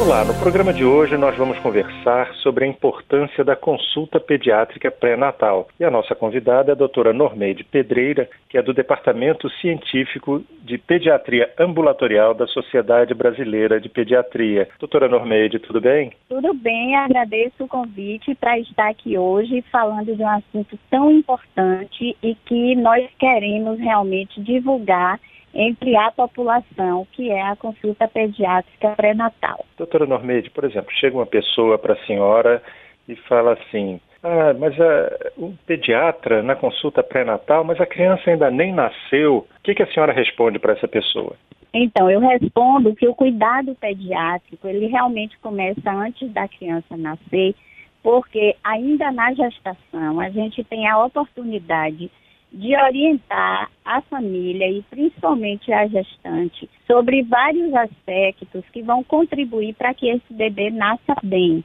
Olá, no programa de hoje nós vamos conversar sobre a importância da consulta pediátrica pré-natal. E a nossa convidada é a doutora Normeide Pedreira, que é do Departamento Científico de Pediatria Ambulatorial da Sociedade Brasileira de Pediatria. Doutora Normeide, tudo bem? Tudo bem, agradeço o convite para estar aqui hoje falando de um assunto tão importante e que nós queremos realmente divulgar entre a população, que é a consulta pediátrica pré-natal. Doutora Normeide, por exemplo, chega uma pessoa para a senhora e fala assim: ah, mas uh, o pediatra na consulta pré-natal, mas a criança ainda nem nasceu. O que, que a senhora responde para essa pessoa? Então, eu respondo que o cuidado pediátrico, ele realmente começa antes da criança nascer, porque ainda na gestação a gente tem a oportunidade de orientar a família e principalmente a gestante sobre vários aspectos que vão contribuir para que esse bebê nasça bem.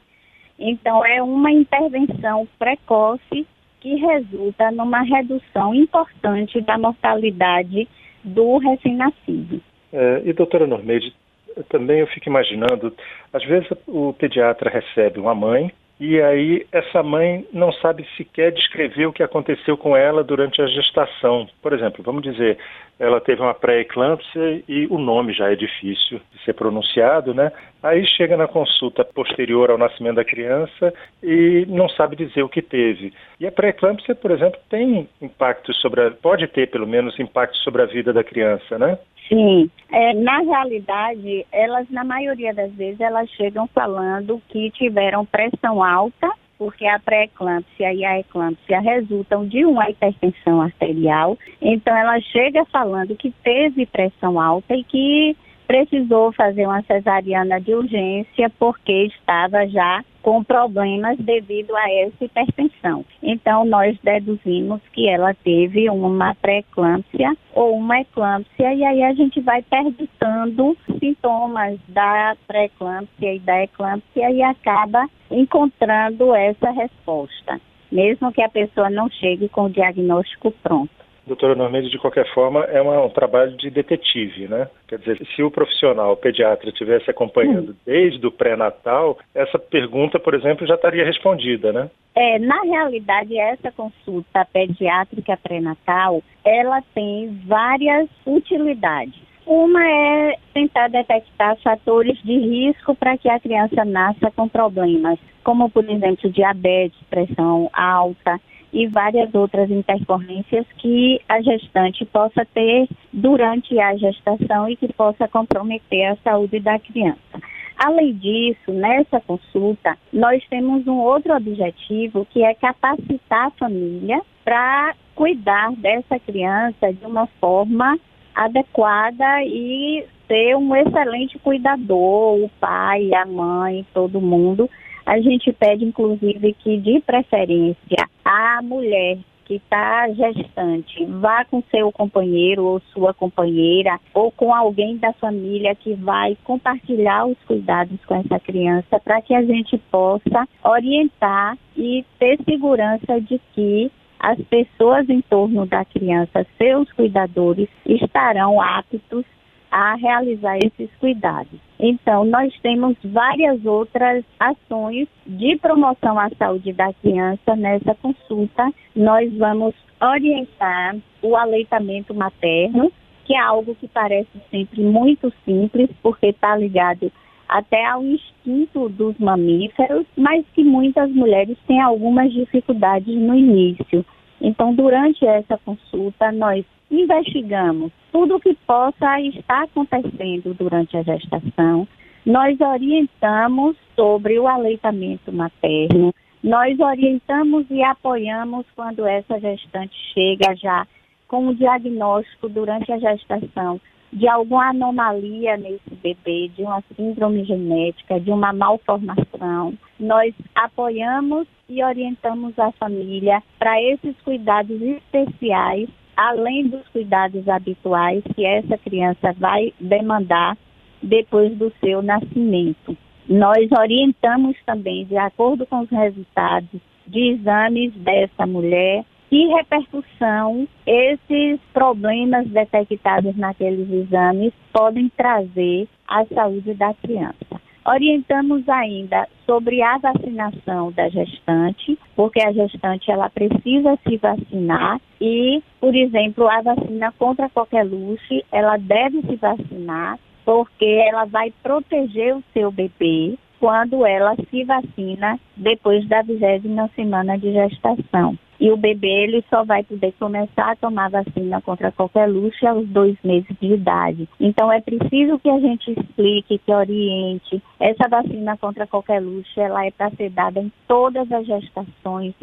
Então, é uma intervenção precoce que resulta numa redução importante da mortalidade do recém-nascido. É, e, doutora Normeide, também eu fico imaginando, às vezes o pediatra recebe uma mãe e aí essa mãe não sabe sequer descrever o que aconteceu com ela durante a gestação. Por exemplo, vamos dizer, ela teve uma pré-eclâmpsia e o nome já é difícil de ser pronunciado, né? Aí chega na consulta posterior ao nascimento da criança e não sabe dizer o que teve. E a pré-eclâmpsia, por exemplo, tem impacto sobre a, pode ter pelo menos impacto sobre a vida da criança, né? Sim, é, na realidade, elas, na maioria das vezes, elas chegam falando que tiveram pressão alta, porque a pré-eclâmpsia e a eclâmpsia resultam de uma hipertensão arterial. Então, ela chega falando que teve pressão alta e que precisou fazer uma cesariana de urgência porque estava já com problemas devido a essa hipertensão. Então, nós deduzimos que ela teve uma pré-eclâmpsia ou uma eclâmpsia, e aí a gente vai perguntando sintomas da pré-eclâmpsia e da eclâmpsia e acaba encontrando essa resposta, mesmo que a pessoa não chegue com o diagnóstico pronto doutora Normeide, de qualquer forma, é uma, um trabalho de detetive, né? Quer dizer, se o profissional, o pediatra, estivesse acompanhando desde o pré-natal, essa pergunta, por exemplo, já estaria respondida, né? É, na realidade, essa consulta pediátrica pré-natal, ela tem várias utilidades. Uma é tentar detectar fatores de risco para que a criança nasça com problemas, como, por exemplo, diabetes, pressão alta, e várias outras intercorrências que a gestante possa ter durante a gestação e que possa comprometer a saúde da criança. Além disso, nessa consulta, nós temos um outro objetivo que é capacitar a família para cuidar dessa criança de uma forma adequada e ser um excelente cuidador, o pai, a mãe, todo mundo, a gente pede, inclusive, que, de preferência, a mulher que está gestante vá com seu companheiro ou sua companheira ou com alguém da família que vai compartilhar os cuidados com essa criança para que a gente possa orientar e ter segurança de que as pessoas em torno da criança, seus cuidadores, estarão aptos a realizar esses cuidados. Então, nós temos várias outras ações de promoção à saúde da criança nessa consulta. Nós vamos orientar o aleitamento materno, que é algo que parece sempre muito simples, porque está ligado até ao instinto dos mamíferos, mas que muitas mulheres têm algumas dificuldades no início. Então, durante essa consulta, nós investigamos tudo o que possa estar acontecendo durante a gestação. Nós orientamos sobre o aleitamento materno, nós orientamos e apoiamos quando essa gestante chega já com o diagnóstico durante a gestação de alguma anomalia nesse bebê, de uma síndrome genética, de uma malformação. Nós apoiamos e orientamos a família para esses cuidados especiais além dos cuidados habituais que essa criança vai demandar depois do seu nascimento. Nós orientamos também, de acordo com os resultados de exames dessa mulher, que repercussão esses problemas detectados naqueles exames podem trazer à saúde da criança. Orientamos ainda sobre a vacinação da gestante, porque a gestante ela precisa se vacinar e, por exemplo, a vacina contra qualquer luxe, ela deve se vacinar porque ela vai proteger o seu bebê quando ela se vacina depois da vigésima semana de gestação. E o bebê ele só vai poder começar a tomar vacina contra qualquer luxo aos dois meses de idade. Então é preciso que a gente explique, que oriente. Essa vacina contra qualquer luxo ela é para ser dada em todas as gestações,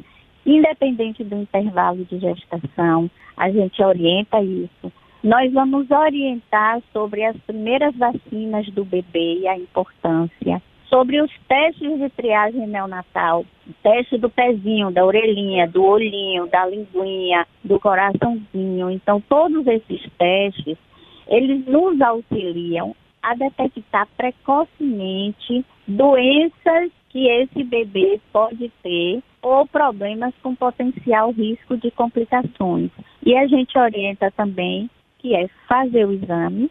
independente do intervalo de gestação. A gente orienta isso. Nós vamos orientar sobre as primeiras vacinas do bebê e a importância sobre os testes de triagem neonatal, o teste do pezinho, da orelhinha, do olhinho, da linguinha, do coraçãozinho. Então, todos esses testes, eles nos auxiliam a detectar precocemente doenças que esse bebê pode ter ou problemas com potencial risco de complicações. E a gente orienta também que é fazer o exame,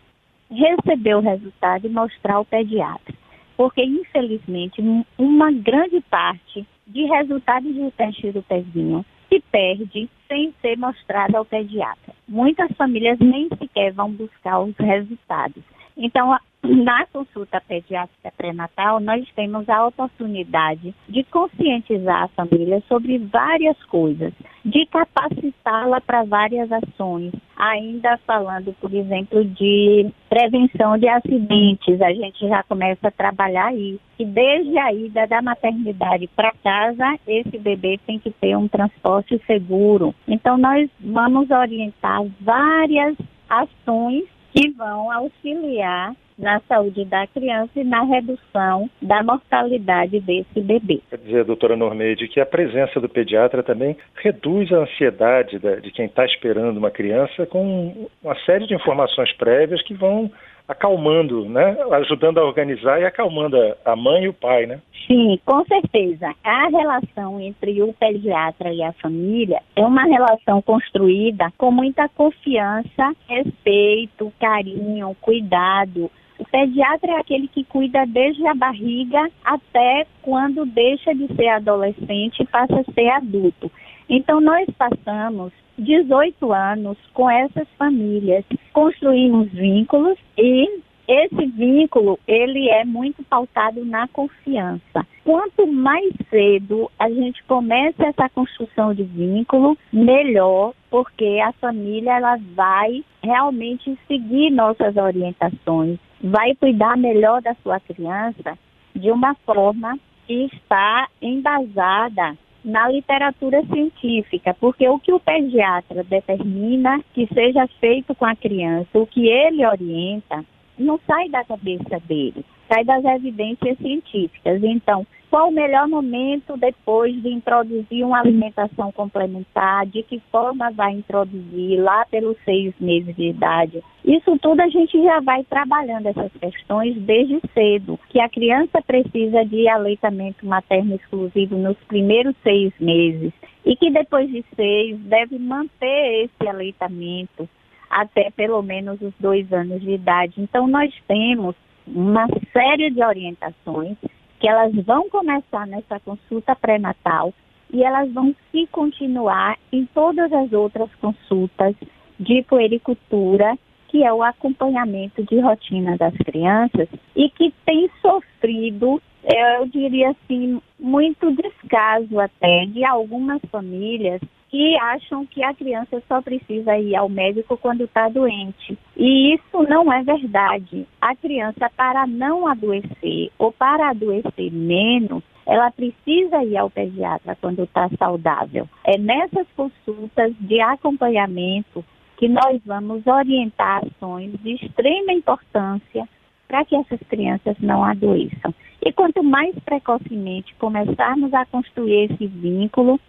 receber o resultado e mostrar ao pediatra porque infelizmente uma grande parte de resultados de teste do pezinho se perde sem ser mostrado ao pediatra. Muitas famílias nem sequer vão buscar os resultados. Então, na consulta pediátrica pré-natal, nós temos a oportunidade de conscientizar a família sobre várias coisas, de capacitá-la para várias ações. Ainda falando, por exemplo, de prevenção de acidentes, a gente já começa a trabalhar isso. E desde a ida da maternidade para casa, esse bebê tem que ter um transporte seguro. Então, nós vamos orientar várias ações que vão auxiliar na saúde da criança e na redução da mortalidade desse bebê. Quer dizer, doutora Normeide, que a presença do pediatra também reduz a ansiedade de quem está esperando uma criança com uma série de informações prévias que vão acalmando, né? Ajudando a organizar e acalmando a mãe e o pai, né? Sim, com certeza. A relação entre o pediatra e a família é uma relação construída com muita confiança, respeito, carinho, cuidado. O pediatra é aquele que cuida desde a barriga até quando deixa de ser adolescente e passa a ser adulto. Então, nós passamos 18 anos com essas famílias, construímos vínculos e esse vínculo ele é muito pautado na confiança. Quanto mais cedo a gente começa essa construção de vínculo, melhor, porque a família ela vai realmente seguir nossas orientações, vai cuidar melhor da sua criança de uma forma que está embasada na literatura científica, porque o que o pediatra determina que seja feito com a criança, o que ele orienta, não sai da cabeça dele, sai das evidências científicas. Então, qual o melhor momento depois de introduzir uma alimentação complementar? De que forma vai introduzir lá pelos seis meses de idade? Isso tudo a gente já vai trabalhando essas questões desde cedo, que a criança precisa de aleitamento materno exclusivo nos primeiros seis meses e que depois de seis deve manter esse aleitamento até pelo menos os dois anos de idade. Então nós temos uma série de orientações que elas vão começar nessa consulta pré-natal e elas vão se continuar em todas as outras consultas de puericultura, que é o acompanhamento de rotina das crianças e que tem sofrido, eu diria assim, muito descaso até de algumas famílias que acham que a criança só precisa ir ao médico quando está doente. E isso não é verdade. A criança, para não adoecer ou para adoecer menos, ela precisa ir ao pediatra quando está saudável. É nessas consultas de acompanhamento que nós vamos orientar ações de extrema importância para que essas crianças não adoeçam. E quanto mais precocemente começarmos a construir esse vínculo,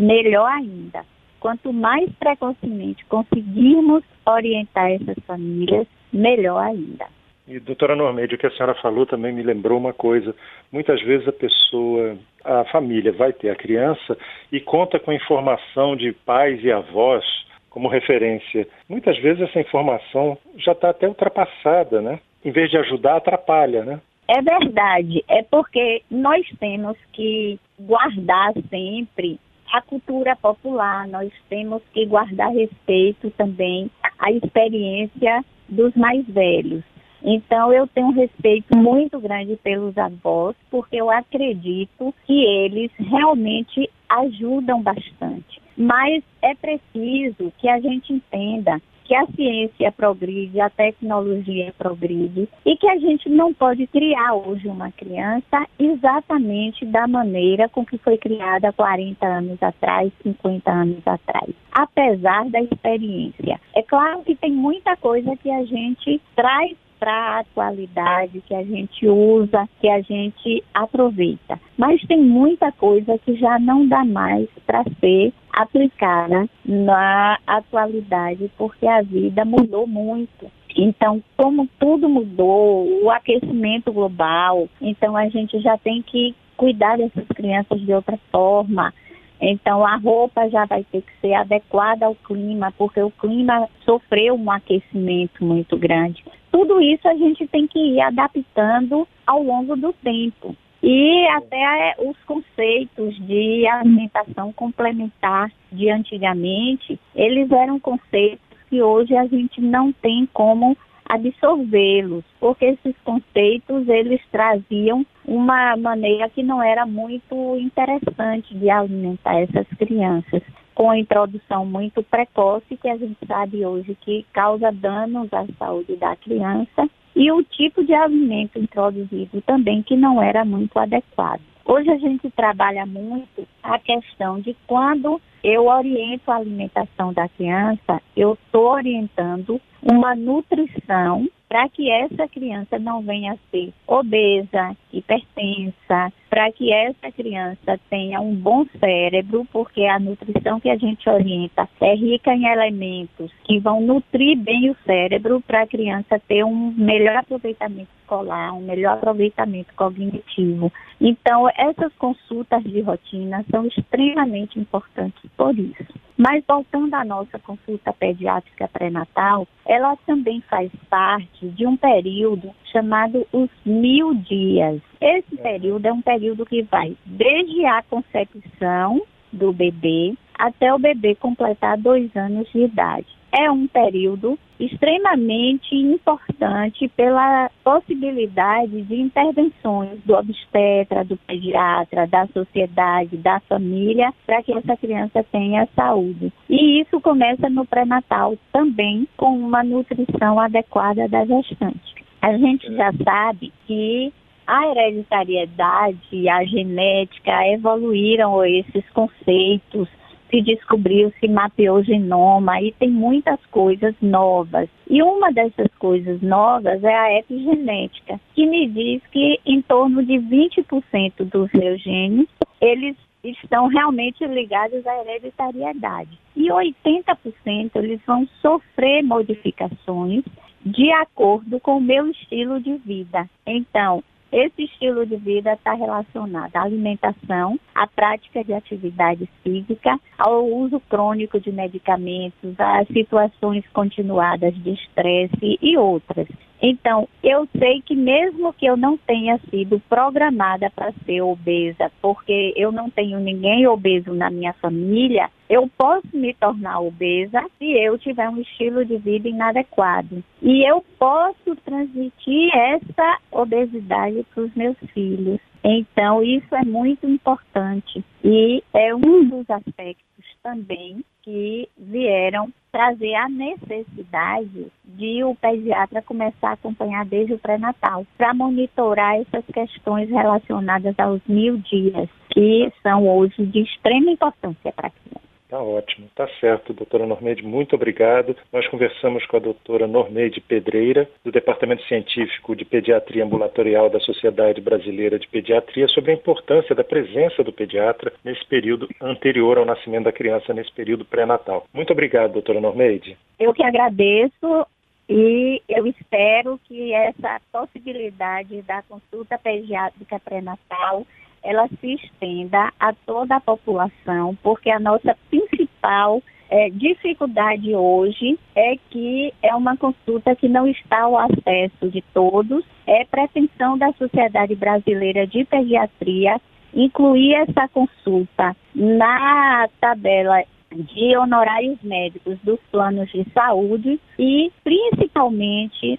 melhor ainda. Quanto mais precocemente conseguirmos orientar essas famílias, melhor ainda. E, doutora Normeide, o que a senhora falou também me lembrou uma coisa. Muitas vezes a pessoa, a família vai ter a criança e conta com informação de pais e avós como referência. Muitas vezes essa informação já está até ultrapassada, né? Em vez de ajudar, atrapalha, né? É verdade, é porque nós temos que guardar sempre a cultura popular, nós temos que guardar respeito também à experiência dos mais velhos. Então, eu tenho um respeito muito grande pelos avós, porque eu acredito que eles realmente ajudam bastante. Mas é preciso que a gente entenda que a ciência progride, a tecnologia progride e que a gente não pode criar hoje uma criança exatamente da maneira com que foi criada 40 anos atrás, 50 anos atrás, apesar da experiência. É claro que tem muita coisa que a gente traz para a atualidade, que a gente usa, que a gente aproveita. Mas tem muita coisa que já não dá mais para ser aplicada na atualidade, porque a vida mudou muito. Então, como tudo mudou, o aquecimento global, então a gente já tem que cuidar dessas crianças de outra forma. Então, a roupa já vai ter que ser adequada ao clima, porque o clima sofreu um aquecimento muito grande. Tudo isso a gente tem que ir adaptando ao longo do tempo. E até os conceitos de alimentação complementar de antigamente, eles eram conceitos que hoje a gente não tem como absorvê-los, porque esses conceitos eles traziam uma maneira que não era muito interessante de alimentar essas crianças, com a introdução muito precoce que a gente sabe hoje que causa danos à saúde da criança e o tipo de alimento introduzido também que não era muito adequado. Hoje a gente trabalha muito a questão de quando eu oriento a alimentação da criança, eu estou orientando uma nutrição para que essa criança não venha a ser obesa, hipertensa, para que essa criança tenha um bom cérebro, porque a nutrição que a gente orienta é rica em elementos que vão nutrir bem o cérebro para a criança ter um melhor aproveitamento escolar, um melhor aproveitamento cognitivo. Então, essas consultas de rotina são extremamente importantes por isso. Mas voltando à nossa consulta pediátrica pré-natal, ela também faz parte de um período chamado os mil dias. Esse período é um período que vai desde a concepção do bebê até o bebê completar dois anos de idade é um período extremamente importante pela possibilidade de intervenções do obstetra, do pediatra, da sociedade, da família, para que essa criança tenha saúde. E isso começa no pré-natal também com uma nutrição adequada da gestante. A gente já sabe que a hereditariedade, a genética evoluíram esses conceitos se descobriu, se mapeou o genoma e tem muitas coisas novas. E uma dessas coisas novas é a epigenética, que me diz que em torno de 20% dos meus genes, eles estão realmente ligados à hereditariedade. E 80% eles vão sofrer modificações de acordo com o meu estilo de vida. Então, esse estilo de vida está relacionado à alimentação, à prática de atividade física, ao uso crônico de medicamentos, às situações continuadas de estresse e outras. Então, eu sei que mesmo que eu não tenha sido programada para ser obesa, porque eu não tenho ninguém obeso na minha família, eu posso me tornar obesa se eu tiver um estilo de vida inadequado. E eu posso transmitir essa obesidade para os meus filhos. Então, isso é muito importante e é um dos aspectos também que vieram trazer a necessidade de o pediatra começar a acompanhar desde o pré-natal, para monitorar essas questões relacionadas aos mil dias, que são hoje de extrema importância para a criança. Tá ótimo, tá certo, doutora Normeide, muito obrigado. Nós conversamos com a doutora Normeide Pedreira, do Departamento Científico de Pediatria Ambulatorial da Sociedade Brasileira de Pediatria, sobre a importância da presença do pediatra nesse período anterior ao nascimento da criança, nesse período pré-natal. Muito obrigado, doutora Normeide. Eu que agradeço E eu espero que essa possibilidade da consulta pediátrica pré-natal ela se estenda a toda a população, porque a nossa principal é, dificuldade hoje é que é uma consulta que não está ao acesso de todos, é pretensão da Sociedade Brasileira de Pediatria incluir essa consulta na tabela de honorários médicos dos planos de saúde e, principalmente,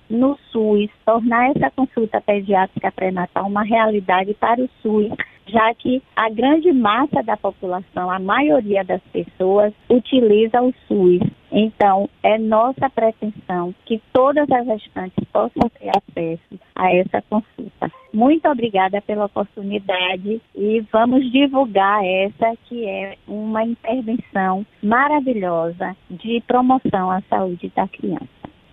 no SUS, tornar essa consulta pediátrica pré-natal uma realidade para o SUS já que a grande massa da população, a maioria das pessoas, utiliza o SUS. Então, é nossa pretensão que todas as gestantes possam ter acesso a essa consulta. Muito obrigada pela oportunidade e vamos divulgar essa que é uma intervenção maravilhosa de promoção à saúde da criança.